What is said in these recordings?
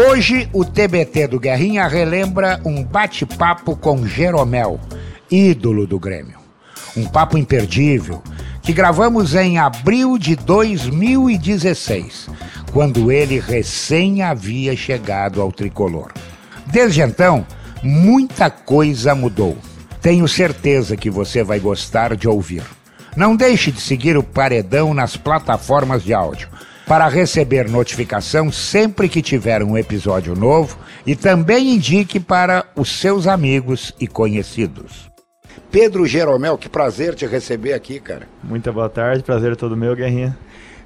Hoje, o TBT do Guerrinha relembra um bate-papo com Jeromel, ídolo do Grêmio. Um papo imperdível que gravamos em abril de 2016, quando ele recém havia chegado ao tricolor. Desde então, muita coisa mudou. Tenho certeza que você vai gostar de ouvir. Não deixe de seguir o Paredão nas plataformas de áudio para receber notificação sempre que tiver um episódio novo e também indique para os seus amigos e conhecidos. Pedro Jeromel, que prazer te receber aqui, cara. Muita boa tarde, prazer é todo meu, Guerrinha.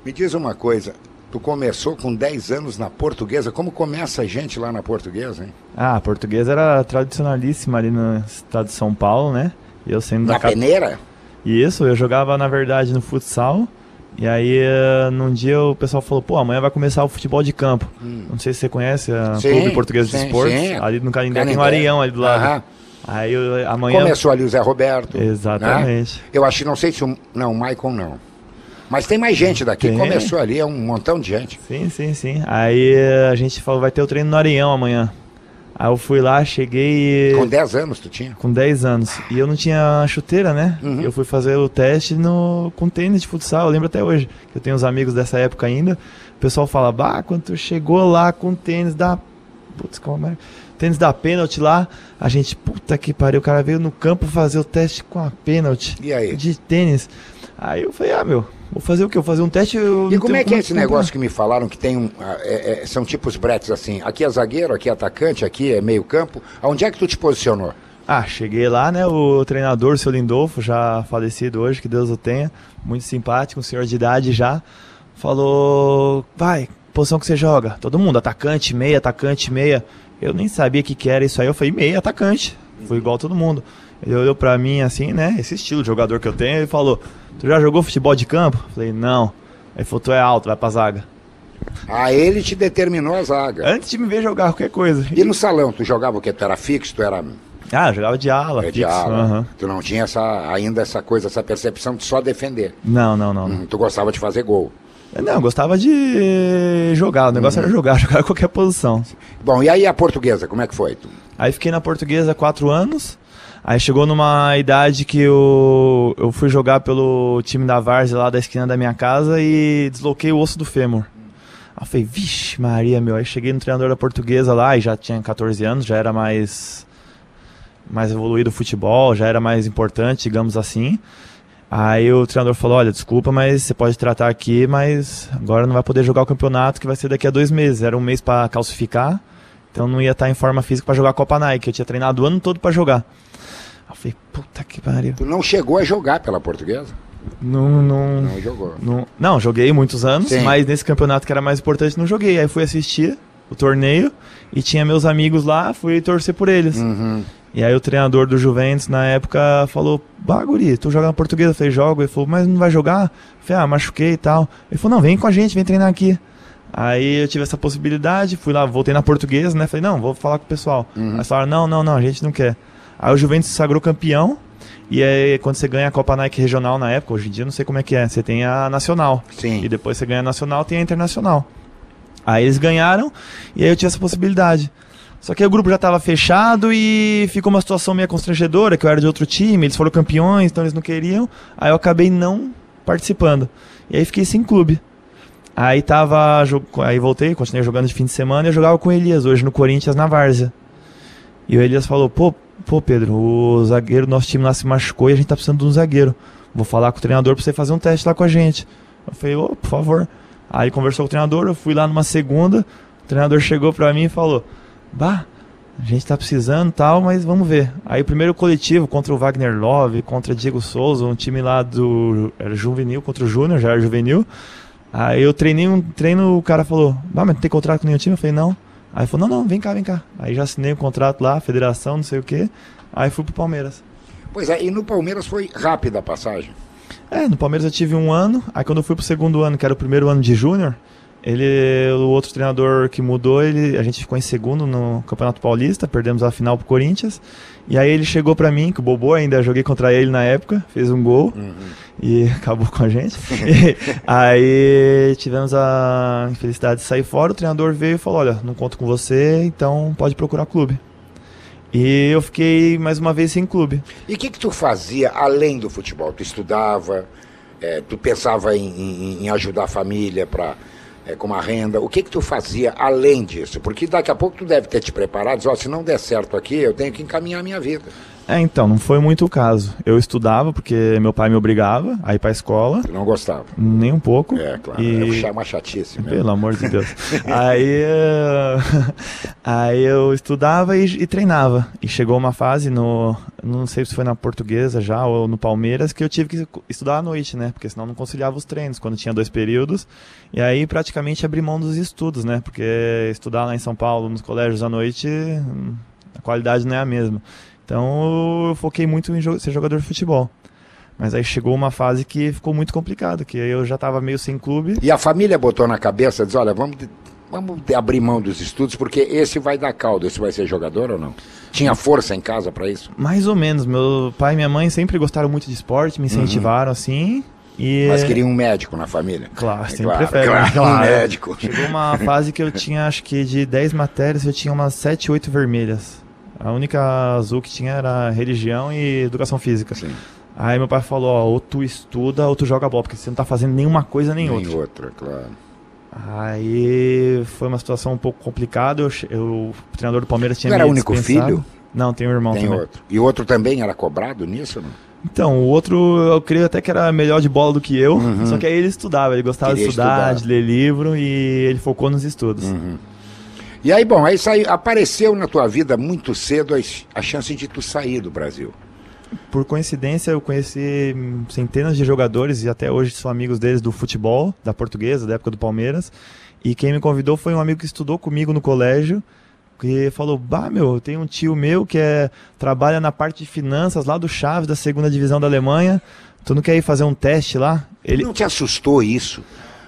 Me diz uma coisa, tu começou com 10 anos na portuguesa, como começa a gente lá na portuguesa, hein? Ah, a portuguesa era tradicionalíssima ali no estado de São Paulo, né? Eu sendo na da peneira? Isso, eu jogava na verdade no futsal e aí, uh, num dia o pessoal falou, pô, amanhã vai começar o futebol de campo. Hum. Não sei se você conhece a sim, Clube Português de Esportes. Sim. Ali no Canindé tem um Arião ali do lado. Aham. Aí amanhã... Começou ali o Zé Roberto. Né? Exatamente. Né? Eu acho, não sei se o... Não, o Maicon não. Mas tem mais gente daqui. Tem. Começou ali, é um montão de gente. Sim, sim, sim. Aí a gente falou, vai ter o treino no Arião amanhã. Aí eu fui lá, cheguei. Com 10 anos tu tinha? Com 10 anos. E eu não tinha chuteira, né? Uhum. Eu fui fazer o teste no... com tênis de futsal. Eu lembro até hoje. que Eu tenho uns amigos dessa época ainda. O pessoal fala, bah, quando tu chegou lá com tênis da. Putz, como é? Tênis da pênalti lá. A gente, puta que pariu, o cara veio no campo fazer o teste com a pênalti. E aí? De tênis. Aí eu falei, ah, meu, Vou fazer o quê? Vou fazer um teste. e como é que é esse negócio que me falaram que tem um. Ah, é, é, são tipos bretes assim. Aqui é zagueiro, aqui é atacante, aqui é meio campo. Aonde é que tu te posicionou? Ah, cheguei lá, né? O treinador, o seu Lindolfo, já falecido hoje, que Deus o tenha, muito simpático, um senhor de idade já, falou: vai, posição que você joga? Todo mundo, atacante, meia, atacante, meia. Eu nem sabia o que, que era isso aí, eu falei: meia, atacante. Foi igual todo mundo. Ele olhou pra mim assim, né? Esse estilo de jogador que eu tenho, e falou: Tu já jogou futebol de campo? Falei, não. Ele falou, tu é alto, vai pra zaga. Ah, ele te determinou a zaga. Antes de me ver jogar qualquer coisa. E no salão, tu jogava o quê? Tu era fixo, tu era... Ah, jogava de ala, é de ala. Uhum. Tu não tinha essa, ainda essa coisa, essa percepção de só defender. Não, não, não. Hum, tu gostava de fazer gol. Não, gostava de jogar. O negócio uhum. era jogar, jogar em qualquer posição. Bom, e aí a portuguesa, como é que foi? Aí fiquei na portuguesa quatro anos. Aí chegou numa idade que eu, eu fui jogar pelo time da Várzea lá da esquina da minha casa e desloquei o osso do fêmur. Aí eu falei, vixe Maria, meu. Aí cheguei no treinador da portuguesa lá e já tinha 14 anos, já era mais, mais evoluído o futebol, já era mais importante, digamos assim. Aí o treinador falou, olha, desculpa, mas você pode tratar aqui, mas agora não vai poder jogar o campeonato que vai ser daqui a dois meses. Era um mês para calcificar, então não ia estar em forma física para jogar a Copa Nike. Eu tinha treinado o ano todo para jogar. Eu falei, puta que pariu. Tu não chegou a jogar pela portuguesa? Não, não. Não jogou. Não, não joguei muitos anos, Sim. mas nesse campeonato que era mais importante não joguei. Aí fui assistir o torneio e tinha meus amigos lá, fui torcer por eles. Uhum. E aí o treinador do Juventus na época falou: Bah, guri, tu joga na portuguesa? Eu falei, jogo. Ele falou, mas não vai jogar? Eu falei, ah, machuquei e tal. Ele falou, não, vem com a gente, vem treinar aqui. Aí eu tive essa possibilidade, fui lá, voltei na portuguesa, né? Falei, não, vou falar com o pessoal. Uhum. Aí falaram, não, não, não, a gente não quer. Aí o Juventus se sagrou campeão. E aí, quando você ganha a Copa Nike regional na época, hoje em dia não sei como é que é, você tem a nacional. Sim. E depois você ganha a nacional, tem a internacional. Aí eles ganharam e aí eu tinha essa possibilidade. Só que o grupo já estava fechado e ficou uma situação meio constrangedora, que eu era de outro time, eles foram campeões, então eles não queriam. Aí eu acabei não participando. E aí fiquei sem clube. Aí tava. Aí voltei, continuei jogando de fim de semana e eu jogava com o Elias hoje no Corinthians na Várzea. E o Elias falou, pô, pô, Pedro, o zagueiro, nosso time lá se machucou e a gente tá precisando de um zagueiro. Vou falar com o treinador pra você fazer um teste lá com a gente. Eu falei, ô, oh, por favor. Aí conversou com o treinador, eu fui lá numa segunda, o treinador chegou pra mim e falou, bah, a gente tá precisando tal, mas vamos ver. Aí o primeiro coletivo contra o Wagner Love, contra Diego Souza, um time lá do era juvenil contra o Júnior, já era juvenil. Aí eu treinei um treino, o cara falou, bah, mas não tem contrato com nenhum time? Eu falei, não. Aí falou, não, não, vem cá, vem cá. Aí já assinei o um contrato lá, federação, não sei o quê. Aí fui pro Palmeiras. Pois é, e no Palmeiras foi rápida a passagem? É, no Palmeiras eu tive um ano, aí quando eu fui pro segundo ano, que era o primeiro ano de júnior, Ele, o outro treinador que mudou, ele, a gente ficou em segundo no Campeonato Paulista, perdemos a final pro Corinthians. E aí ele chegou para mim, que o Bobô ainda joguei contra ele na época, fez um gol uhum. e acabou com a gente. aí tivemos a infelicidade de sair fora, o treinador veio e falou: "Olha, não conto com você, então pode procurar clube". E eu fiquei mais uma vez sem clube. E o que, que tu fazia além do futebol? Tu estudava, é, tu pensava em, em, em, ajudar a família para é, com uma renda? O que que tu fazia além disso? Porque daqui a pouco tu deve ter te preparado, diz, oh, se não der certo aqui, eu tenho que encaminhar a minha vida. É, então, não foi muito o caso. Eu estudava porque meu pai me obrigava a ir pra escola. Não gostava? Nem um pouco. É, claro. E... É uma chatice mesmo. Pelo amor de Deus. aí, aí eu estudava e, e, treinava. E chegou uma fase no... Não sei se foi na portuguesa já ou no Palmeiras que eu tive que estudar à noite, né? Porque senão não conciliava os treinos quando tinha dois períodos. E aí praticamente abri mão dos estudos, né? Porque estudar lá em São Paulo, nos colégios à noite, a qualidade não é a mesma. Então eu foquei muito em ser jogador de futebol. Mas aí chegou uma fase que ficou muito complicado, que eu já estava meio sem clube. E a família botou na cabeça, diz, olha, vamos, vamos abrir mão dos estudos, porque esse vai dar caldo, esse vai ser jogador ou não? Tinha força em casa para isso? Mais ou menos. Meu pai e minha mãe sempre gostaram muito de esporte, me incentivaram uhum. assim. E... Mas queria um médico na família? Claro, sempre claro, prefere. Claro, claro, um médico. Chegou uma fase que eu tinha, acho que de 10 matérias, eu tinha umas 7, 8 vermelhas. A única azul que tinha era religião e educação física. Sim. Aí meu pai falou, ó, ou tu estuda ou tu joga bola, porque você não tá fazendo nenhuma coisa nem, nem outra. Nem outra, claro. Aí foi uma situação um pouco complicada. Eu, eu o treinador do Palmeiras tinha não era o único filho? Não, tem um irmão tem também. outro. E o outro também era cobrado nisso, não? Então, o outro eu creio até que era melhor de bola do que eu, uhum. só que aí ele estudava, ele gostava Queria de estudar, estudar, de ler livro e ele focou nos estudos. Uhum. E aí, bom, aí saiu, apareceu na tua vida muito cedo a, a chance de tu sair do Brasil. Por coincidência, eu conheci centenas de jogadores e até hoje sou amigos deles do futebol, da portuguesa, da época do Palmeiras. E quem me convidou foi um amigo que estudou comigo no colégio, que falou: Bah, meu, tem um tio meu que é, trabalha na parte de finanças lá do Chaves, da segunda divisão da Alemanha. Tu não quer ir fazer um teste lá? Ele... Não te assustou isso?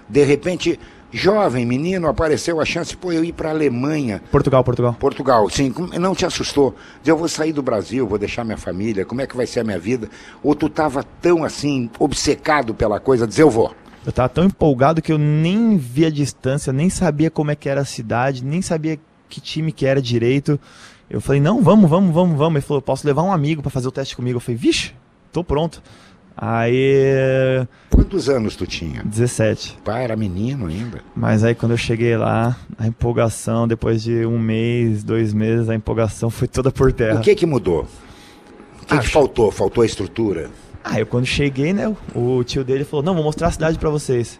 De repente, jovem, menino, apareceu a chance, pô, eu ir para a Alemanha. Portugal, Portugal. Portugal, sim. Não te assustou? Eu vou sair do Brasil, vou deixar minha família, como é que vai ser a minha vida? Ou tu estava tão assim, obcecado pela coisa, dizer eu vou? Eu estava tão empolgado que eu nem via a distância, nem sabia como é que era a cidade, nem sabia que time que era direito. Eu falei, não, vamos, vamos, vamos, vamos. Ele falou, posso levar um amigo para fazer o teste comigo. Eu falei, vixe, tô pronto. Aí. Quantos anos tu tinha? 17. Pai, era menino ainda. Mas aí quando eu cheguei lá, a empolgação, depois de um mês, dois meses, a empolgação foi toda por terra. O que que mudou? O que, que faltou? Faltou a estrutura? Ah, eu quando cheguei, né, o tio dele falou: Não, vou mostrar a cidade para vocês.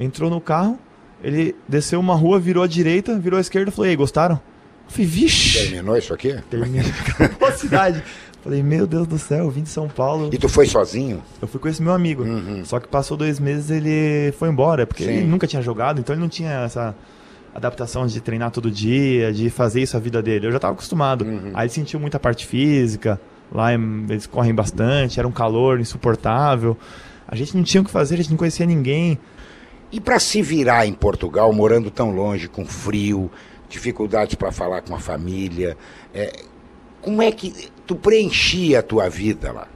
Entrou no carro, ele desceu uma rua, virou à direita, virou à esquerda e falou: Ei, gostaram? Eu falei, vixe. Terminou isso aqui? Terminou. a cidade. Falei, meu Deus do céu, eu vim de São Paulo. E tu foi sozinho? Eu fui com esse meu amigo. Uhum. Só que passou dois meses ele foi embora, porque Sim. ele nunca tinha jogado, então ele não tinha essa adaptação de treinar todo dia, de fazer isso a vida dele. Eu já estava acostumado. Uhum. Aí ele sentiu muita parte física, lá eles correm bastante, era um calor insuportável. A gente não tinha o que fazer, a gente não conhecia ninguém. E para se virar em Portugal, morando tão longe, com frio, dificuldades para falar com a família, é, como é que tu preenchia a tua vida lá?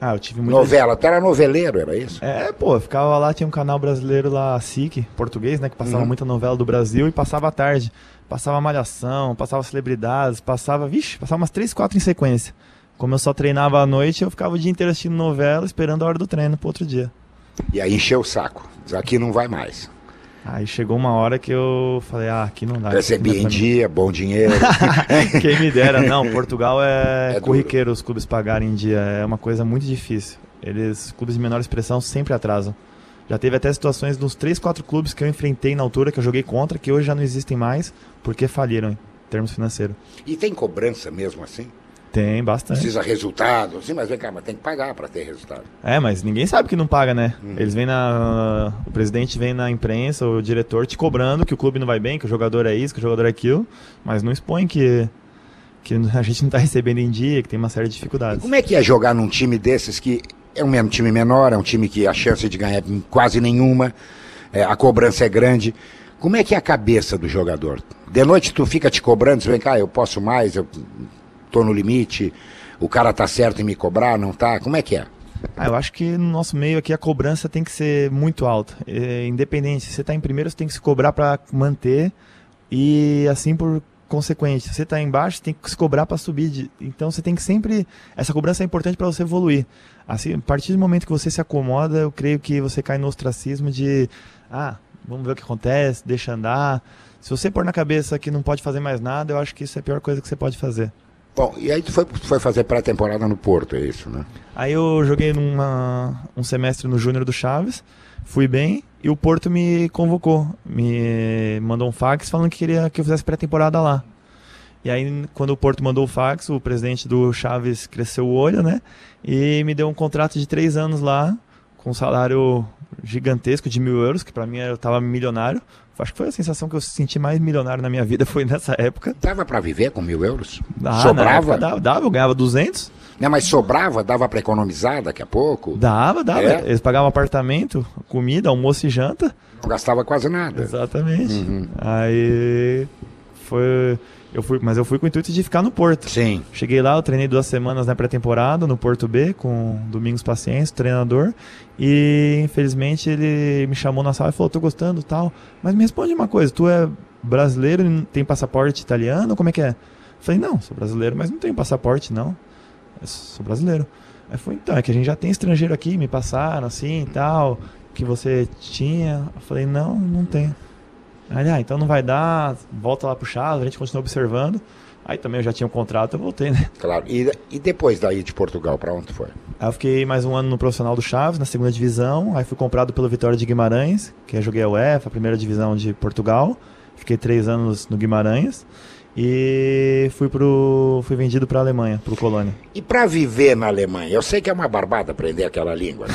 Ah, eu tive muita... Novela, tu era noveleiro, era isso? É, pô, eu ficava lá, tinha um canal brasileiro lá, SIC, português, né, que passava uhum. muita novela do Brasil e passava à tarde. Passava Malhação, passava Celebridades, passava, vixe, passava umas três, quatro em sequência. Como eu só treinava à noite, eu ficava o dia inteiro assistindo novela, esperando a hora do treino pro outro dia. E aí encheu o saco, aqui não vai mais. Aí chegou uma hora que eu falei, ah, aqui não dá. Recebi em dia, bom dinheiro. Quem me dera, não. Portugal é, é corriqueiro duro. os clubes pagarem em dia. É uma coisa muito difícil. Eles, clubes de menor expressão, sempre atrasam. Já teve até situações nos 3, 4 clubes que eu enfrentei na altura, que eu joguei contra, que hoje já não existem mais, porque faliram em termos financeiros. E tem cobrança mesmo assim? Tem, bastante. Precisa resultado, sim, mas vem cá, mas tem que pagar para ter resultado. É, mas ninguém sabe que não paga, né? Uhum. Eles vêm na. O presidente vem na imprensa, o diretor te cobrando que o clube não vai bem, que o jogador é isso, que o jogador é aquilo, mas não expõe que, que a gente não está recebendo em dia, que tem uma série de dificuldades. E como é que é jogar num time desses que é um time menor, é um time que a chance de ganhar é quase nenhuma, é, a cobrança é grande. Como é que é a cabeça do jogador? De noite tu fica te cobrando, vem cá, eu posso mais, eu tô no limite, o cara tá certo em me cobrar, não tá? Como é que é? Ah, eu acho que no nosso meio aqui a cobrança tem que ser muito alta. É, independente, se você está em primeiro, você tem que se cobrar para manter e assim por consequente. Se você está embaixo, você tem que se cobrar para subir. Então você tem que sempre. Essa cobrança é importante para você evoluir. Assim, a partir do momento que você se acomoda, eu creio que você cai no ostracismo de. Ah, vamos ver o que acontece, deixa andar. Se você pôr na cabeça que não pode fazer mais nada, eu acho que isso é a pior coisa que você pode fazer. Bom, e aí tu foi, foi fazer pré-temporada no Porto, é isso, né? Aí eu joguei numa, um semestre no Júnior do Chaves, fui bem, e o Porto me convocou, me mandou um fax falando que queria que eu fizesse pré-temporada lá. E aí, quando o Porto mandou o fax, o presidente do Chaves cresceu o olho, né? E me deu um contrato de três anos lá, com salário gigantesco de mil euros, que para mim eu tava milionário. Acho que foi a sensação que eu senti mais milionário na minha vida, foi nessa época. Dava para viver com mil euros? Ah, sobrava? Dava, dava, eu ganhava 200. Não, mas sobrava, dava para economizar daqui a pouco? Dava, dava. É? Eles pagavam apartamento, comida, almoço e janta. Não gastava quase nada. Exatamente. Uhum. Aí foi eu fui, mas eu fui com o intuito de ficar no Porto. Sim. Cheguei lá, eu treinei duas semanas na pré-temporada no Porto B com Domingos Paciência, treinador. E infelizmente ele me chamou na sala e falou: "Tô gostando, tal, mas me responde uma coisa, tu é brasileiro e tem passaporte italiano? Como é que é?" Eu falei: "Não, sou brasileiro, mas não tenho passaporte não. Eu sou brasileiro." Aí foi: "Então, é que a gente já tem estrangeiro aqui, me passaram assim, tal, que você tinha." Eu falei: "Não, não tenho." Aí, ah, então não vai dar, volta lá pro Chaves, a gente continua observando. Aí também eu já tinha um contrato, eu voltei, né? Claro. E, e depois daí de Portugal, para onde foi? Aí eu fiquei mais um ano no profissional do Chaves, na segunda divisão. Aí fui comprado pelo Vitória de Guimarães, que eu joguei a UEFA, a primeira divisão de Portugal. Fiquei três anos no Guimarães e fui pro fui vendido para a Alemanha, para o Colônia. E para viver na Alemanha, eu sei que é uma barbada aprender aquela língua. Né?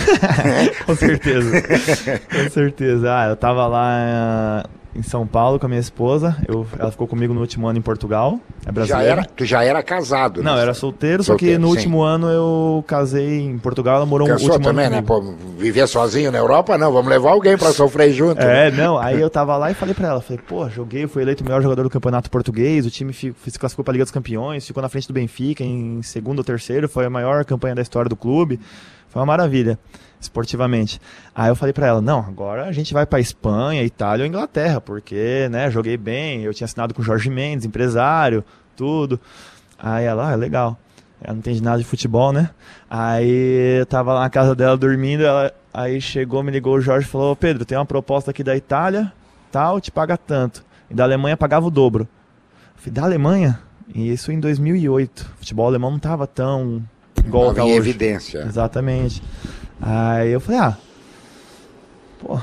Com certeza, com certeza. Ah, eu tava lá em São Paulo com a minha esposa. Eu, ela ficou comigo no último ano em Portugal. É brasileira. Já era, tu já era casado, né? Não, eu era solteiro, solteiro só que no sim. último ano eu casei em Portugal. Ela morou Cansou um último também, ano. né? Pô, viver sozinho na Europa, não. Vamos levar alguém para sofrer junto. É, né? não. Aí eu tava lá e falei para ela, falei, pô, joguei, fui eleito o melhor jogador do campeonato português. O time se classificou para a Liga dos Campeões, ficou na frente do Benfica em segundo ou terceiro. Foi a maior campanha da história do clube. Foi uma maravilha esportivamente. Aí eu falei para ela, não, agora a gente vai para Espanha, Itália ou Inglaterra, porque, né, joguei bem, eu tinha assinado com o Jorge Mendes, empresário, tudo. Aí ela, ah, é legal. Ela não entende nada de futebol, né? Aí eu tava lá na casa dela dormindo, ela aí chegou, me ligou o Jorge e falou: "Pedro, tem uma proposta aqui da Itália, tal, te paga tanto". E da Alemanha pagava o dobro. Eu falei: "Da Alemanha?" E isso em 2008. O futebol alemão não tava tão igual tá em hoje. evidência. Exatamente. Aí eu falei, ah, pô,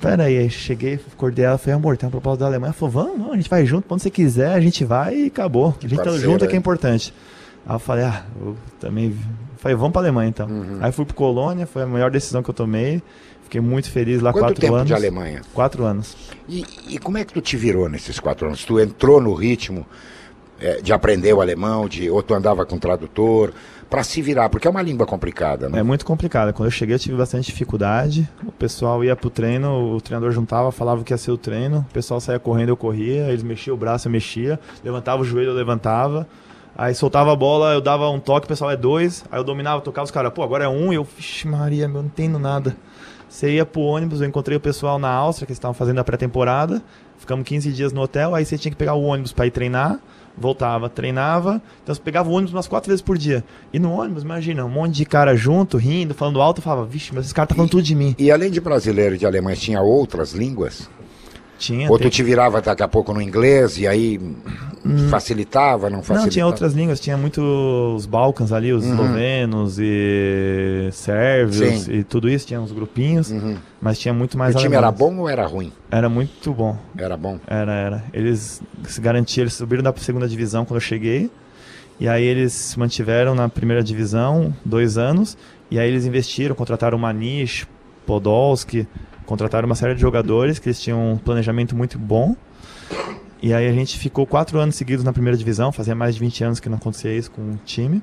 pera aí. Cheguei, acordei ela, falei, amor, tem uma proposta da Alemanha. Ela falou, vamos, não, a gente vai junto, quando você quiser, a gente vai e acabou. Que a gente tá junto é que é importante. Aí eu falei, ah, eu também. Falei, vamos pra Alemanha então. Uhum. Aí fui pro Colônia, foi a melhor decisão que eu tomei. Fiquei muito feliz lá Quanto quatro tempo anos. de Alemanha? Quatro anos. E, e, como é que tu te virou nesses quatro anos? Tu entrou no ritmo é, de aprender o alemão, de, ou tu andava com tradutor? Para se virar, porque é uma língua complicada, né? É muito complicada. Quando eu cheguei, eu tive bastante dificuldade. O pessoal ia pro treino, o treinador juntava, falava que ia ser o treino. O pessoal saía correndo, eu corria. Eles mexiam o braço, eu mexia. Levantava o joelho, eu levantava. Aí soltava a bola, eu dava um toque, o pessoal é dois. Aí eu dominava, tocava os caras, pô, agora é um. E eu, vixe Maria, meu, não entendo nada. Você ia pro ônibus, eu encontrei o pessoal na Áustria, que estavam fazendo a pré-temporada. Ficamos 15 dias no hotel, aí você tinha que pegar o ônibus para ir treinar voltava, treinava. Então pegava o ônibus umas quatro vezes por dia. E no ônibus, imagina, um monte de cara junto, rindo, falando alto, eu falava, vixe, mas esse cara tá falando e, tudo de mim. E além de brasileiro e de alemães, tinha outras línguas? Tinha. Ou tu te virava daqui a pouco no inglês e aí hum. facilitava, não facilitava? Não, tinha outras línguas, tinha muito os Balcãs ali, os uhum. eslovenos e sérvios Sim. e tudo isso, tinha uns grupinhos, uhum. mas tinha muito mais O time era bom ou era ruim? Era muito bom. Era bom? Era, era. Eles se garantiam, eles subiram da segunda divisão quando eu cheguei, e aí eles se mantiveram na primeira divisão dois anos, e aí eles investiram, contrataram o Manish, Podolski, contrataram uma série de jogadores que eles tinham um planejamento muito bom. E aí a gente ficou quatro anos seguidos na primeira divisão, fazia mais de 20 anos que não acontecia isso com o time.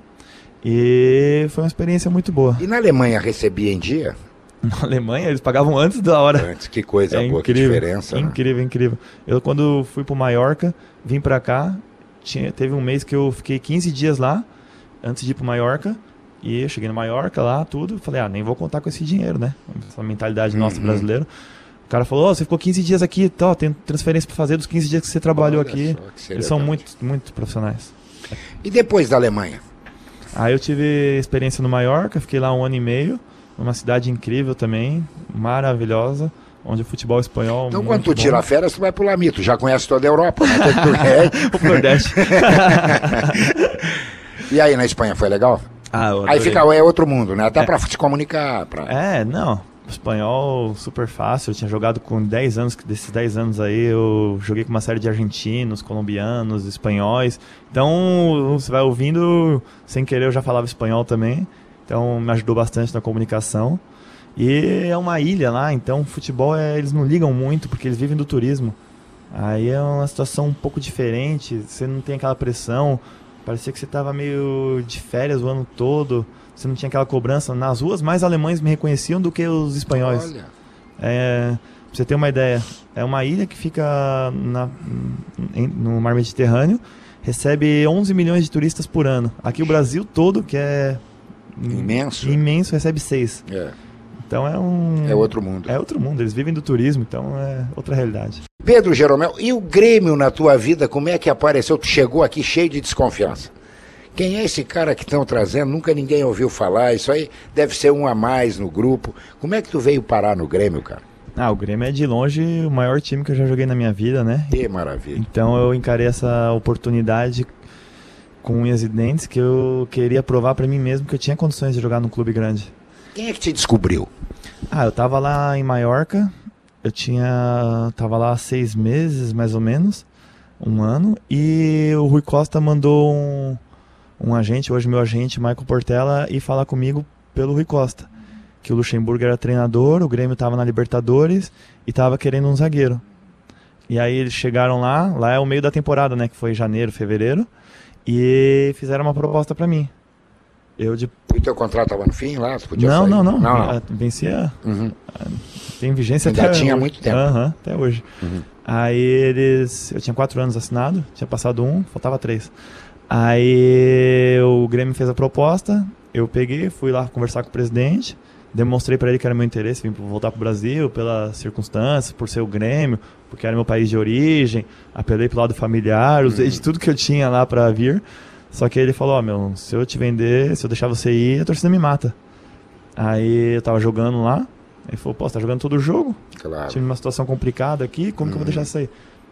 E foi uma experiência muito boa. E na Alemanha recebia em dia? Na Alemanha, eles pagavam antes da hora. Antes, que coisa É boa, que incrível, diferença. né? Incrível, incrível. Eu, quando fui pro Maiorca, vim pra cá, tinha, teve um mês que eu fiquei 15 dias lá, antes de ir pro Maiorca, e eu cheguei no Maiorca lá, tudo, falei, ah, nem vou contar com esse dinheiro, né? Essa mentalidade nossa Uhum. brasileira. O cara falou, ó, você ficou 15 dias aqui, tá, tem transferência pra fazer dos 15 dias que você trabalhou Olha aqui. Eles são muito, muito profissionais. E depois da Alemanha? Aí eu tive experiência no Maiorca, fiquei lá um ano e meio, numa cidade incrível também, maravilhosa, onde o futebol espanhol. Então, muito quando tu bom. tira férias, tu vai pro Lamito. Já conhece toda a Europa, né? O Nordeste. e aí, na Espanha, foi legal? Ah, Aí fica, é outro mundo, né? Até pra se comunicar. Pra... É, não. Espanhol super fácil. Eu tinha jogado com 10 anos, desses 10 anos aí eu joguei com uma série de argentinos, colombianos, espanhóis. Então você vai ouvindo, sem querer eu já falava espanhol também. Então me ajudou bastante na comunicação. E é uma ilha lá, então futebol é, eles não ligam muito porque eles vivem do turismo. Aí é uma situação um pouco diferente, você não tem aquela pressão. Parecia que você estava meio de férias o ano todo. Você não tinha aquela cobrança. Nas ruas, mais alemães me reconheciam do que os espanhóis. Olha, É, pra você ter uma ideia, é uma ilha que fica na- em- no mar Mediterrâneo, recebe 11 milhões de turistas por ano. Aqui o Brasil todo, que é imenso. imenso, recebe 6. É, Então é um. é outro mundo. É outro mundo, eles vivem do turismo, então é outra realidade. Pedro Jeromel, e o Grêmio na tua vida, como é que apareceu? Tu chegou aqui cheio de desconfiança. Quem é esse cara que estão trazendo? Nunca ninguém ouviu falar. Isso aí deve ser um a mais no grupo. Como é que tu veio parar no Grêmio, cara? Ah, o Grêmio é de longe o maior time que eu já joguei na minha vida, né? Que maravilha. Então eu encarei essa oportunidade com unhas e dentes que eu queria provar pra mim mesmo que eu tinha condições de jogar num clube grande. Quem é que te descobriu? Ah, eu tava lá em Maiorca, eu tinha. tava lá seis meses, mais ou menos, um ano, e o Rui Costa mandou um, um agente, hoje meu agente, Michael Portela, ir falar comigo pelo Rui Costa. Que o Luxemburgo era treinador, o Grêmio tava na Libertadores e tava querendo um zagueiro. E aí eles chegaram lá, lá é o meio da temporada, né? Que foi janeiro, fevereiro, e fizeram uma proposta pra mim. Eu de. O teu contrato estava no fim lá? Tu podia Não, sair? não, não, não, Ah, Vencia Uhum. tem vigência Ainda até tinha hoje. muito tempo. Aham, até hoje. Uhum. Aí eles. Eu tinha quatro anos assinado, tinha passado um, faltava três. Aí o Grêmio fez a proposta, eu peguei, fui lá conversar com o presidente, demonstrei pra ele que era meu interesse vim voltar pro Brasil pelas circunstâncias, por ser o Grêmio, porque era meu país de origem, apelei pro lado familiar, usei de tudo que eu tinha lá pra vir. Só que ele falou, ó, meu, se eu te vender, se eu deixar você ir, a torcida me mata. Aí eu tava jogando lá, ele falou, pô, você tá jogando todo o jogo? Claro. Tive uma situação complicada aqui, como que eu vou Uhum. deixar isso aí?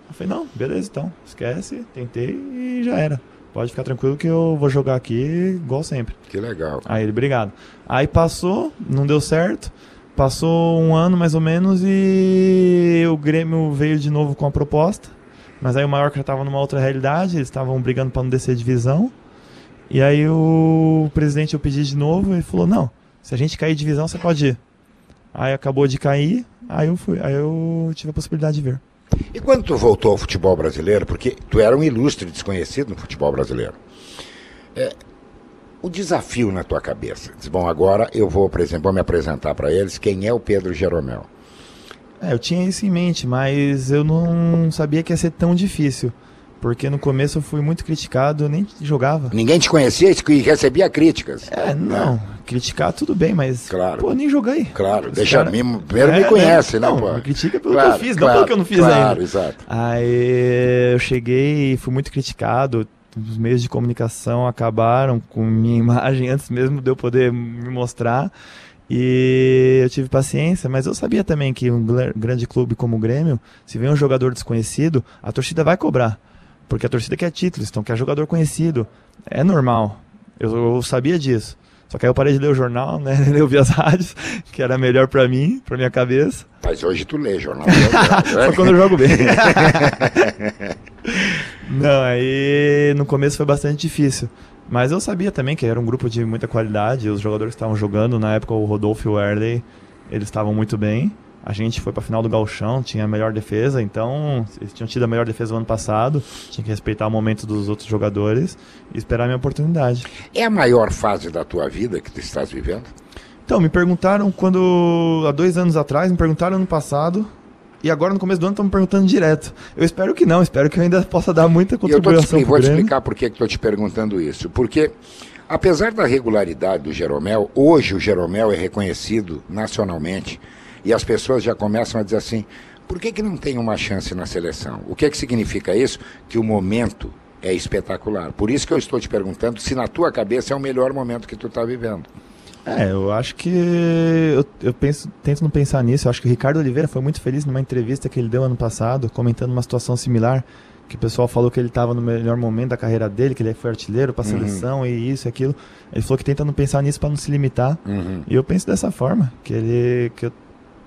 Eu falei, não, beleza então, esquece, tentei e já era. Pode ficar tranquilo que eu vou jogar aqui igual sempre. Que legal. Aí ele, obrigado. Aí passou, não deu certo. Passou um ano mais ou menos e o Grêmio veio de novo com a proposta. Mas aí o Mallorca já estava numa outra realidade, eles estavam brigando para não descer divisão. E aí o presidente eu pedi de novo e falou: "Não, se a gente cair divisão, você pode ir". Aí acabou de cair, aí eu fui, aí eu tive a possibilidade de vir. E quando tu voltou ao futebol brasileiro, porque tu era um ilustre desconhecido no futebol brasileiro, é, o desafio na tua cabeça, diz, bom, agora eu vou, por exemplo, vou me apresentar para eles, quem é o Pedro Jeromel? É, eu tinha isso em mente, mas eu não sabia que ia ser tão difícil. Porque no começo eu fui muito criticado, eu nem jogava. Ninguém te conhecia e recebia críticas. É, não. Criticar tudo bem, mas. Claro. Pô, nem joguei. Claro, Os deixa cara- mim, primeiro É, me conhece, né? né, Não, pô? me critica pelo Claro, que eu fiz, não claro, pelo que eu não fiz claro, ainda. exato. Aí eu cheguei e fui muito criticado. Os meios de comunicação acabaram com minha imagem antes mesmo de eu poder me mostrar. E eu tive paciência, mas eu sabia também que um grande clube como o Grêmio, se vem um jogador desconhecido, a torcida vai cobrar. Porque a torcida quer títulos, então quer jogador conhecido. É normal. Eu, eu sabia disso. Só que aí eu parei de ler o jornal, né? Eu vi as rádios, que era melhor pra mim, pra minha cabeça. Mas hoje tu lê jornal. Só quando eu jogo bem. Não, aí no começo foi bastante difícil. Mas eu sabia também que era um grupo de muita qualidade. Os jogadores que estavam jogando, na época o Rodolfo e o Erley, eles estavam muito bem. A gente foi pra final do Galchão, tinha a melhor defesa, então eles tinham tido a melhor defesa no ano passado. Tinha que respeitar o momento dos outros jogadores e esperar a minha oportunidade. É a maior fase da tua vida que tu estás vivendo? Então, me perguntaram quando. há dois anos atrás, me perguntaram ano passado. E agora no começo do ano estão me perguntando direto. Eu espero que não, espero que eu ainda possa dar muita contribuição. Eu vou te explicar por que estou te perguntando isso. Porque, apesar da regularidade do Jeromel, hoje o Jeromel é reconhecido nacionalmente e as pessoas já começam a dizer assim: por que, que não tem uma chance na seleção? O que, que significa isso? Que o momento é espetacular. Por isso que eu estou te perguntando se na tua cabeça é o melhor momento que tu está vivendo. É, eu acho que eu, eu penso, tento não pensar nisso. Eu acho que o Ricardo Oliveira foi muito feliz numa entrevista que ele deu ano passado, comentando uma situação similar, que o pessoal falou que ele estava no melhor momento da carreira dele, que ele foi artilheiro para a uhum. seleção e isso e aquilo. Ele falou que tenta não pensar nisso para não se limitar. Uhum. E eu penso dessa forma, que ele que eu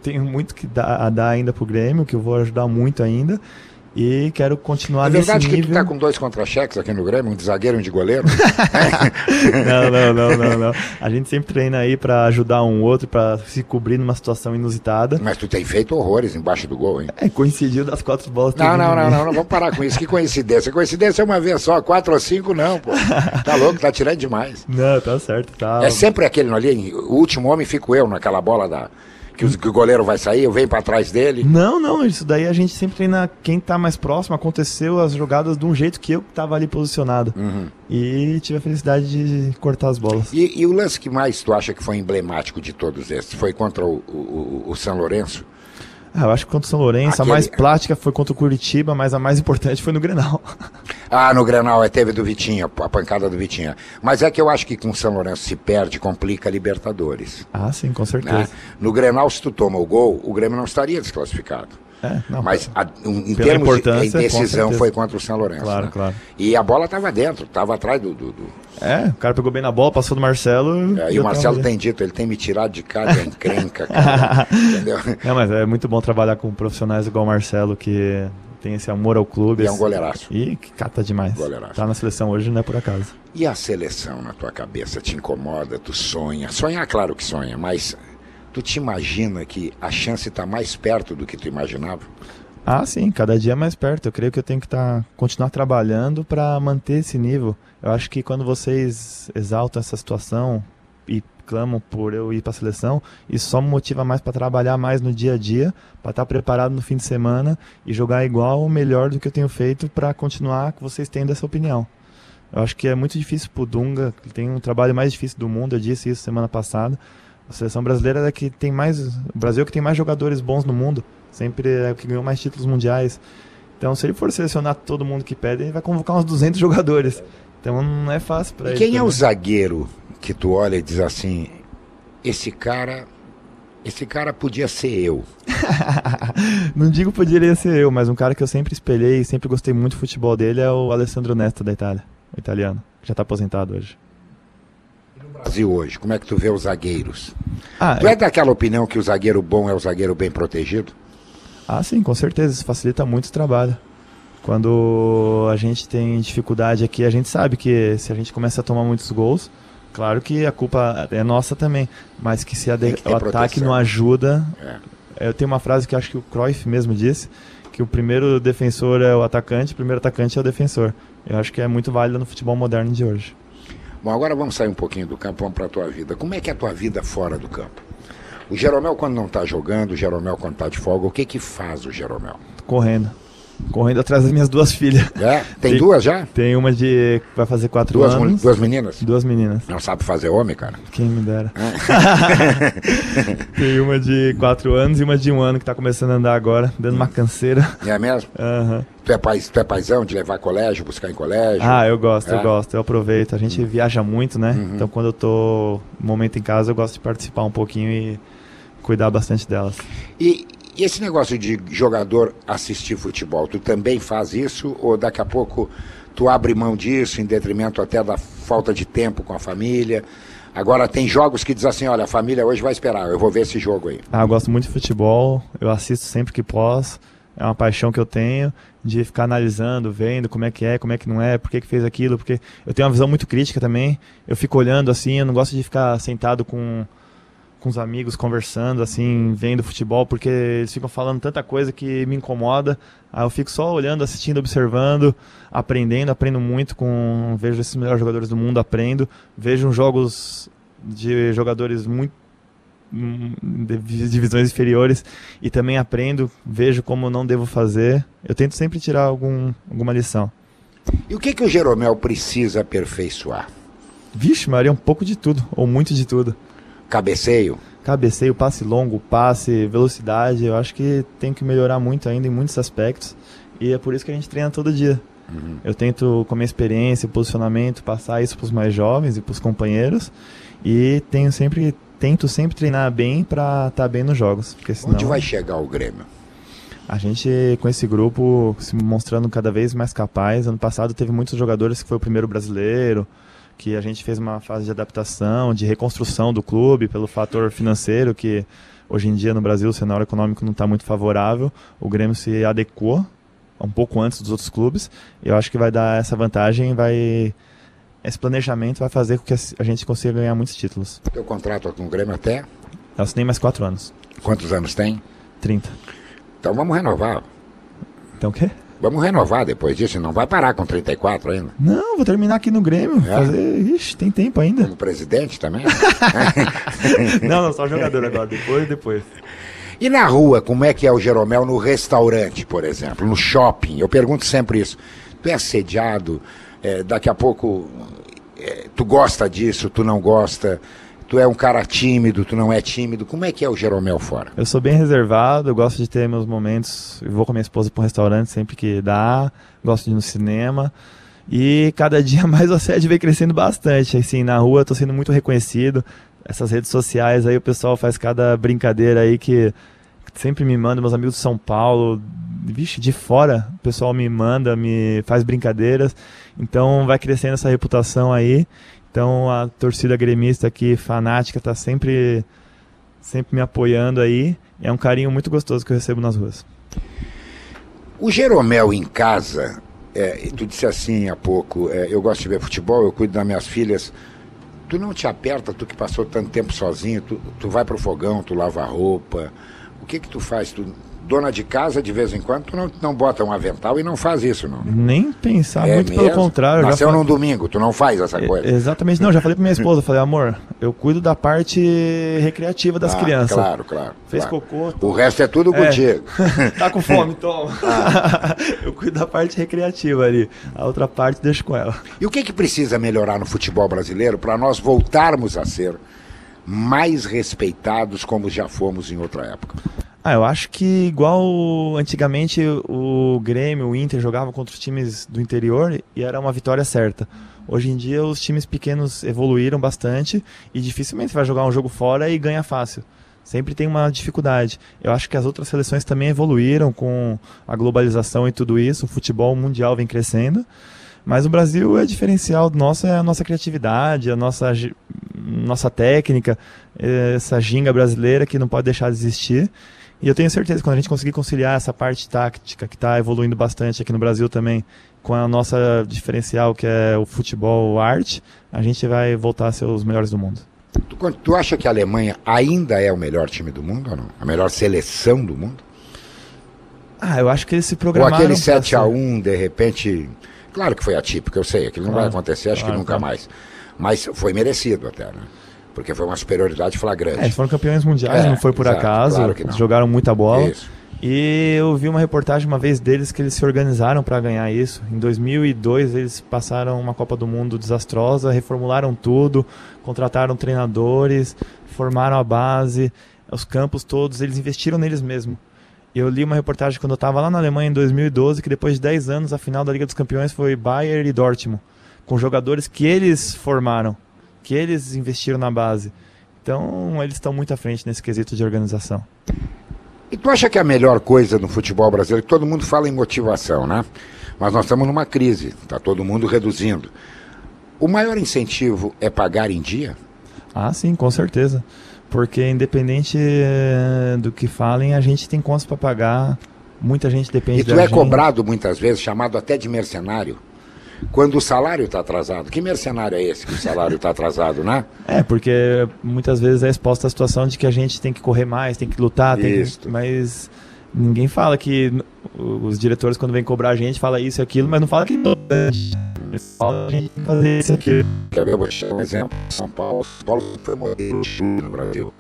tenho muito que dar, a dar ainda pro Grêmio, que eu vou ajudar muito ainda. E quero continuar nesse nível. É verdade que tu tá com dois contra-cheques aqui no Grêmio, um de zagueiro e um de goleiro? não, não, não, não, não. A gente sempre treina aí para ajudar um outro, para se cobrir numa situação inusitada. Mas tu tem feito horrores embaixo do gol, hein? É, coincidiu das quatro bolas. Não, não, não, não, não, vamos parar com isso. Que coincidência. Coincidência é uma vez só, quatro ou cinco não, pô. Tá louco, tá tirando demais. Não, tá certo, tá. É sempre aquele ali, o último homem fico eu naquela bola da que, o goleiro vai sair, eu venho para trás dele? Não, não, isso daí a gente sempre treina quem tá mais próximo. Aconteceu as jogadas de um jeito que eu tava ali posicionado. Uhum. E tive a felicidade de cortar as bolas. E, e, o lance que mais tu acha que foi emblemático de todos esses? Foi contra o, o, o São Lourenço? Ah, eu acho que contra o São Lourenço, Aquele... a mais plástica foi contra o Curitiba, mas a mais importante foi no Grenal. Ah, no Grenal é, teve do Vitinho, a pancada do Vitinho. Mas é que eu acho que com o São Lourenço se perde, complica a Libertadores. Ah, sim, com certeza. Né? No Grenal, se tu toma o gol, o Grêmio não estaria desclassificado. É, não, Mas a, um, em termos de decisão foi contra o São Lourenço. Claro, né? claro. E a bola estava dentro, estava atrás do, do, do, É, o cara pegou bem na bola, passou do Marcelo. É, e o Marcelo tem dito, ele tem me tirado de casa encrenca, cara, entendeu? É, mas é muito bom trabalhar com profissionais igual o Marcelo, que tem esse amor ao clube. E é um goleiraço. E que cata demais. Goleiraço. Tá na seleção hoje não é por acaso. E a seleção na tua cabeça te incomoda? Tu sonha? Sonhar, claro que sonha, mas tu te imagina que a chance está mais perto do que tu imaginava? Ah, sim, cada dia mais perto. Eu creio que eu tenho que tá, continuar trabalhando para manter esse nível. Eu acho que quando vocês exaltam essa situação e clamam por eu ir para a seleção, isso só me motiva mais para trabalhar mais no dia a dia, para estar tá preparado no fim de semana e jogar igual ou melhor do que eu tenho feito para continuar que vocês tendo essa opinião. Eu acho que é muito difícil para o Dunga, que tem um trabalho mais difícil do mundo, eu disse isso semana passada. A seleção brasileira é que tem mais. O Brasil é que tem mais jogadores bons no mundo. Sempre é o que ganhou mais títulos mundiais. Então, se ele for selecionar todo mundo que pede, ele vai convocar uns 200 jogadores. Então, não é fácil para ele. Quem também. é o zagueiro que tu olha e diz assim: esse cara. Esse cara podia ser eu. não digo poderia ser eu, mas um cara que eu sempre espelhei e sempre gostei muito do futebol dele é o Alessandro Nesta da Itália, o italiano, que já está aposentado hoje. Brasil hoje, como é que tu vê os zagueiros? Ah, tu é... é daquela opinião que o zagueiro bom é o zagueiro bem protegido? Ah, sim, com certeza. Isso facilita muito o trabalho. Quando a gente tem dificuldade aqui, a gente sabe que se a gente começa a tomar muitos gols, claro que a culpa é nossa também, mas que se que o proteção. ataque não ajuda. É. Eu tenho uma frase que acho que o Cruyff mesmo disse, que o primeiro defensor é o atacante, o primeiro atacante é o defensor. Eu acho que é muito válido no futebol moderno de hoje. Bom, agora vamos sair um pouquinho do campo, vamos para a tua vida. Como é que é a tua vida fora do campo? O Jeromel quando não está jogando, o Jeromel quando está de folga, o que que faz o Jeromel? Correndo. Correndo atrás das minhas duas filhas. É? Tem, tem duas já? Tem uma de. vai fazer quatro duas, anos. Duas meninas? Duas meninas. Não sabe fazer homem, cara? Quem me dera. É. tem uma de quatro anos e uma de um ano que está começando a andar agora, dando hum. uma canseira. É mesmo? Aham. Uhum. Tu é, pai, tu é paizão de levar colégio, buscar em colégio? Ah, eu gosto, é? eu gosto, eu aproveito. A gente uhum. viaja muito, né? Uhum. Então quando eu tô momento em casa, eu gosto de participar um pouquinho e cuidar bastante delas. E, e esse negócio de jogador assistir futebol, tu também faz isso ou daqui a pouco tu abre mão disso em detrimento até da falta de tempo com a família? Agora tem jogos que diz assim, olha, a família hoje vai esperar, eu vou ver esse jogo aí. Ah, eu gosto muito de futebol, eu assisto sempre que posso, é uma paixão que eu tenho de ficar analisando, vendo como é que é, como é que não é, por que, que fez aquilo, porque eu tenho uma visão muito crítica também, eu fico olhando assim, eu não gosto de ficar sentado com com os amigos conversando, assim, vendo futebol, porque eles ficam falando tanta coisa que me incomoda. Aí eu fico só olhando, assistindo, observando, aprendendo, aprendo muito com. Vejo esses melhores jogadores do mundo, aprendo. Vejo jogos de jogadores muito divisões inferiores e também aprendo, vejo como não devo fazer. Eu tento sempre tirar algum, alguma lição. E o que, que o Jeromel precisa aperfeiçoar? Vixe, Maria, um pouco de tudo, ou muito de tudo. Cabeceio? Cabeceio, passe longo, passe, velocidade. Eu acho que tem que melhorar muito ainda em muitos aspectos. E é por isso que a gente treina todo dia. Uhum. Eu tento, com a minha experiência posicionamento, passar isso para os mais jovens e para os companheiros. E tenho sempre, tento sempre treinar bem para estar tá bem nos jogos. Porque senão... Onde vai chegar o Grêmio? A gente, com esse grupo, se mostrando cada vez mais capaz. Ano passado teve muitos jogadores que foi o primeiro brasileiro, que a gente fez uma fase de adaptação, de reconstrução do clube pelo fator financeiro, que hoje em dia no Brasil o cenário econômico não está muito favorável. O Grêmio se adequou um pouco antes dos outros clubes. Eu acho que vai dar essa vantagem, vai esse planejamento vai fazer com que a gente consiga ganhar muitos títulos. Teu contrato com o Grêmio até? Eu assinei mais quatro anos. Quantos anos tem? 30. Então vamos renovar. Então o quê? Vamos renovar depois disso, não vai parar com 34 ainda. Não, vou terminar aqui no Grêmio. É? Fazer... Ixi, tem tempo ainda. Como presidente também? não, não, só jogador agora, depois, depois. E na rua, como é que é o Jeromel no restaurante, por exemplo, no shopping? Eu pergunto sempre isso. Tu é assediado, é, daqui a pouco é, tu gosta disso, tu não gosta, tu é um cara tímido, tu não é tímido. Como é que é o Jeromel fora? Eu sou bem reservado, eu gosto de ter meus momentos, eu vou com minha esposa para um restaurante sempre que dá, gosto de ir no cinema. E cada dia mais o assédio vem crescendo bastante. Assim, na rua eu tô sendo muito reconhecido essas redes sociais aí o pessoal faz cada brincadeira aí que sempre me manda, meus amigos de São Paulo, vixe, de fora, o pessoal me manda, me faz brincadeiras. Então vai crescendo essa reputação aí. Então a torcida gremista aqui, fanática, tá sempre sempre me apoiando aí. É um carinho muito gostoso que eu recebo nas ruas. O Jeromel em casa, é, tu disse assim há pouco, é, eu gosto de ver futebol, eu cuido das minhas filhas tu não te aperta, tu que passou tanto tempo sozinho, tu, tu vai pro fogão, tu lava a roupa. O que que tu faz? Tu dona de casa, de vez em quando, tu não, não bota um avental e não faz isso, não. Nem pensar, é muito mesmo? pelo contrário. Nasceu num domingo, tu não faz essa é, coisa. exatamente, não, já falei pra minha esposa, falei, amor, eu cuido da parte recreativa das ah, crianças. Claro, claro. Fez claro. cocô. O resto é tudo é. contigo. tá com fome, toma. Ah. eu cuido da parte recreativa ali, a outra parte deixo com ela. E o que que precisa melhorar no futebol brasileiro para nós voltarmos a ser mais respeitados como já fomos em outra época? Ah, eu acho que igual antigamente o Grêmio, o Inter jogavam contra os times do interior e era uma vitória certa. Hoje em dia os times pequenos evoluíram bastante e dificilmente vai jogar um jogo fora e ganha fácil. Sempre tem uma dificuldade. Eu acho que as outras seleções também evoluíram com a globalização e tudo isso. O futebol mundial vem crescendo. Mas o Brasil é diferencial nosso, é a nossa criatividade, a nossa, nossa técnica, essa ginga brasileira que não pode deixar de existir. E eu tenho certeza que quando a gente conseguir conciliar essa parte tática que está evoluindo bastante aqui no Brasil também, com a nossa diferencial que é o futebol arte, a gente vai voltar a ser os melhores do mundo. Tu, tu acha que a Alemanha ainda é o melhor time do mundo ou não? A melhor seleção do mundo? Ah, eu acho que eles se programaram. Ou aquele 7x1, de repente. Claro que foi atípico, eu sei, aquilo não claro, vai acontecer, acho claro, que nunca claro. mais. Mas foi merecido até, né? Porque foi uma superioridade flagrante. É, eles foram campeões mundiais, é, não foi por exato, acaso, claro jogaram muita bola. Isso. E eu vi uma reportagem uma vez deles que eles se organizaram para ganhar isso. Em 2002 eles passaram uma Copa do Mundo desastrosa, reformularam tudo, contrataram treinadores, formaram a base, os campos todos, eles investiram neles mesmos. Eu li uma reportagem quando eu estava lá na Alemanha em 2012 que depois de 10 anos a final da Liga dos Campeões foi Bayern e Dortmund, com jogadores que eles formaram que eles investiram na base. Então, eles estão muito à frente nesse quesito de organização. E tu acha que a melhor coisa no futebol brasileiro, que todo mundo fala em motivação, né? Mas nós estamos numa crise, está todo mundo reduzindo. O maior incentivo é pagar em dia? Ah, sim, com certeza. Porque independente eh, do que falem, a gente tem contas para pagar. Muita gente depende E tu é gente. cobrado muitas vezes, chamado até de mercenário? Quando o salário está atrasado. Que mercenário é esse que o salário está atrasado, né? É, porque muitas vezes é exposta a situação de que a gente tem que correr mais, tem que lutar, tem que... mas ninguém fala que os diretores quando vêm cobrar a gente fala isso e aquilo, mas não fala que eles falam a gente tem que fazer isso e aquilo. Quer ver? Eu vou te dar um exemplo. São Paulo. São Paulo foi modelo no Brasil.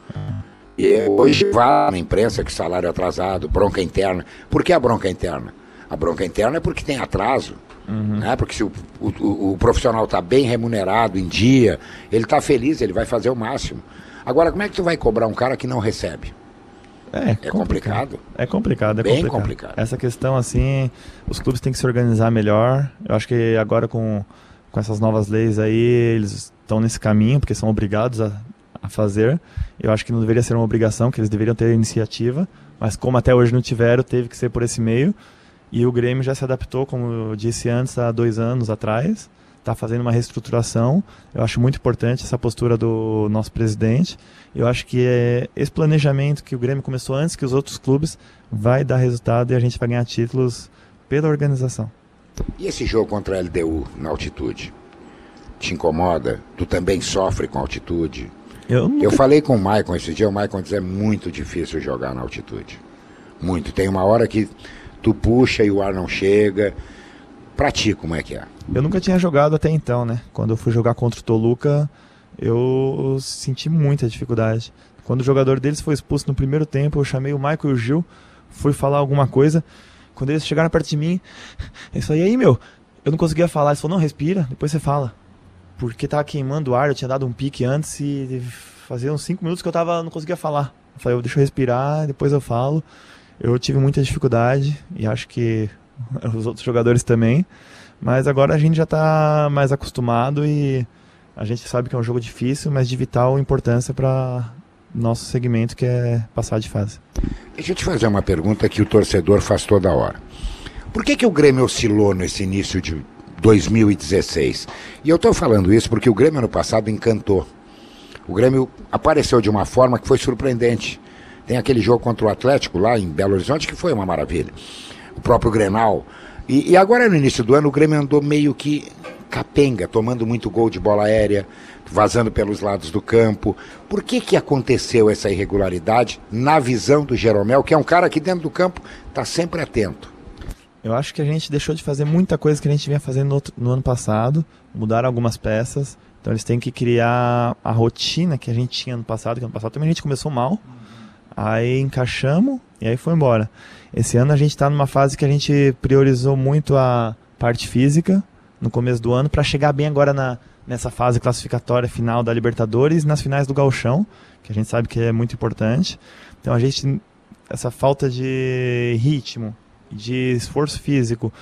E hoje vai na imprensa que salário atrasado, bronca interna. Por que a bronca interna? A bronca interna é porque tem atraso. Uhum. Né? Porque se o, o, o profissional está bem remunerado em dia, ele está feliz, ele vai fazer o máximo. Agora, como é que tu vai cobrar um cara que não recebe? É, é complicado. complicado. É complicado, é Bem complicado. complicado. Essa questão, assim, os clubes têm que se organizar melhor. Eu acho que agora com, com essas novas leis aí, eles estão nesse caminho, porque são obrigados a, a fazer. Eu acho que não deveria ser uma obrigação, que eles deveriam ter iniciativa. Mas como até hoje não tiveram, teve que ser por esse meio. E o Grêmio já se adaptou, como eu disse antes, há dois anos atrás. Está fazendo uma reestruturação. Eu acho muito importante essa postura do nosso presidente. Eu acho que é esse planejamento que o Grêmio começou antes que os outros clubes vai dar resultado e a gente vai ganhar títulos pela organização. E esse jogo contra a LDU na altitude? Te incomoda? Tu também sofre com altitude? Eu, nunca... Eu falei com o Maicon esse dia, o Maicon diz é muito difícil jogar na altitude. Muito. Tem uma hora que tu puxa e o ar não chega. Pra ti, como é que é? Eu nunca tinha jogado até então, né? Quando eu fui jogar contra o Toluca, eu senti muita dificuldade. Quando o jogador deles foi expulso no primeiro tempo, eu chamei o Michael e o Gil, fui falar alguma coisa. Quando eles chegaram perto de mim, eles falaram, e aí, meu? Eu não conseguia falar. Eles falaram, não, respira, depois você fala. Porque tava queimando o ar, eu tinha dado um pique antes e fazia uns 5 minutos que eu tava, não conseguia falar. Eu falei, deixa eu respirar, depois eu falo. Eu tive muita dificuldade e acho que os outros jogadores também. Mas agora a gente já está mais acostumado e a gente sabe que é um jogo difícil, mas de vital importância para nosso segmento, que é passar de fase. Deixa eu te fazer uma pergunta que o torcedor faz toda hora. Por que, que o Grêmio oscilou nesse início de 2016? E eu estou falando isso porque o Grêmio ano passado encantou. O Grêmio apareceu de uma forma que foi surpreendente. Tem aquele jogo contra o Atlético lá em Belo Horizonte que foi uma maravilha. O próprio Grenal. E, e agora no início do ano o Grêmio andou meio que capenga, tomando muito gol de bola aérea, vazando pelos lados do campo. Por que, que aconteceu essa irregularidade na visão do Jeromel, que é um cara que dentro do campo está sempre atento? Eu acho que a gente deixou de fazer muita coisa que a gente vinha fazendo no, no ano passado, mudaram algumas peças. Então eles têm que criar a rotina que a gente tinha no passado, que ano passado também a gente começou mal. Aí encaixamos e aí foi embora. Esse ano a gente está numa fase que a gente priorizou muito a parte física, no começo do ano para chegar bem agora na, nessa fase classificatória final da Libertadores nas finais do Gauchão, que a gente sabe que é muito importante. Então a gente essa falta de ritmo, de esforço físico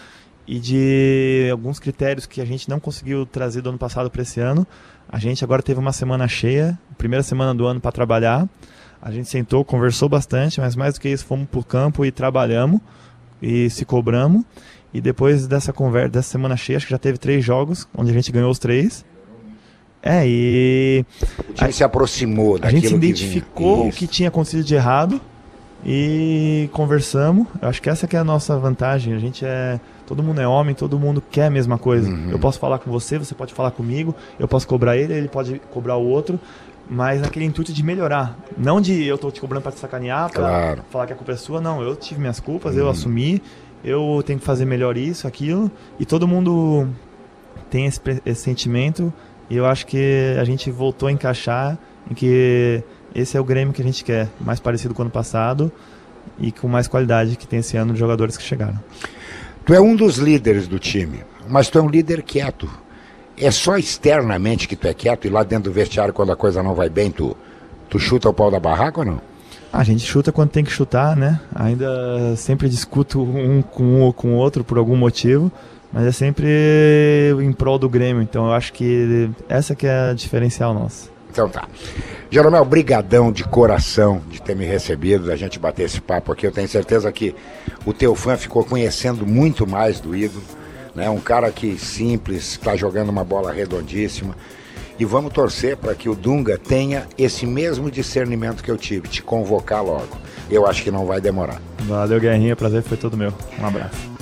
e de alguns critérios que a gente não conseguiu trazer do ano passado para esse ano, a gente agora teve uma semana cheia, primeira semana do ano para trabalhar. A gente sentou, conversou bastante, mas mais do que isso, fomos para o campo e trabalhamos e se cobramos. E depois dessa conversa, dessa semana cheia, acho que já teve três jogos, onde a gente ganhou os três. É, e. O time a, se aproximou A gente identificou que o que tinha acontecido de errado e conversamos. Eu acho que essa que é a nossa vantagem. A gente é. Todo mundo é homem, todo mundo quer a mesma coisa. Uhum. Eu posso falar com você, você pode falar comigo, eu posso cobrar ele, ele pode cobrar o outro, mas naquele intuito de melhorar. Não de eu tô te cobrando para te sacanear, para claro. falar que a culpa é sua, não. Eu tive minhas culpas, uhum. eu assumi eu tenho que fazer melhor isso, aquilo, e todo mundo tem esse, esse sentimento, e eu acho que a gente voltou a encaixar em que esse é o Grêmio que a gente quer, mais parecido com o ano passado e com mais qualidade que tem esse ano de jogadores que chegaram. Tu é um dos líderes do time, mas tu é um líder quieto. É só externamente que tu é quieto e lá dentro do vestiário, quando a coisa não vai bem, tu, tu chuta o pau da barraca ou não? A gente chuta quando tem que chutar, né? Ainda sempre discuto um com um ou com o outro por algum motivo, mas é sempre em prol do Grêmio. Então eu acho que essa que é a diferencial nossa. Então tá. Jeromel, brigadão de coração de ter me recebido, da gente bater esse papo aqui. Eu tenho certeza que o teu fã ficou conhecendo muito mais do ídolo. Né? Um cara que simples, está jogando uma bola redondíssima. E vamos torcer para que o Dunga tenha esse mesmo discernimento que eu tive, te convocar logo. Eu acho que não vai demorar. Valeu, Guerrinha. Prazer foi todo meu. Um abraço.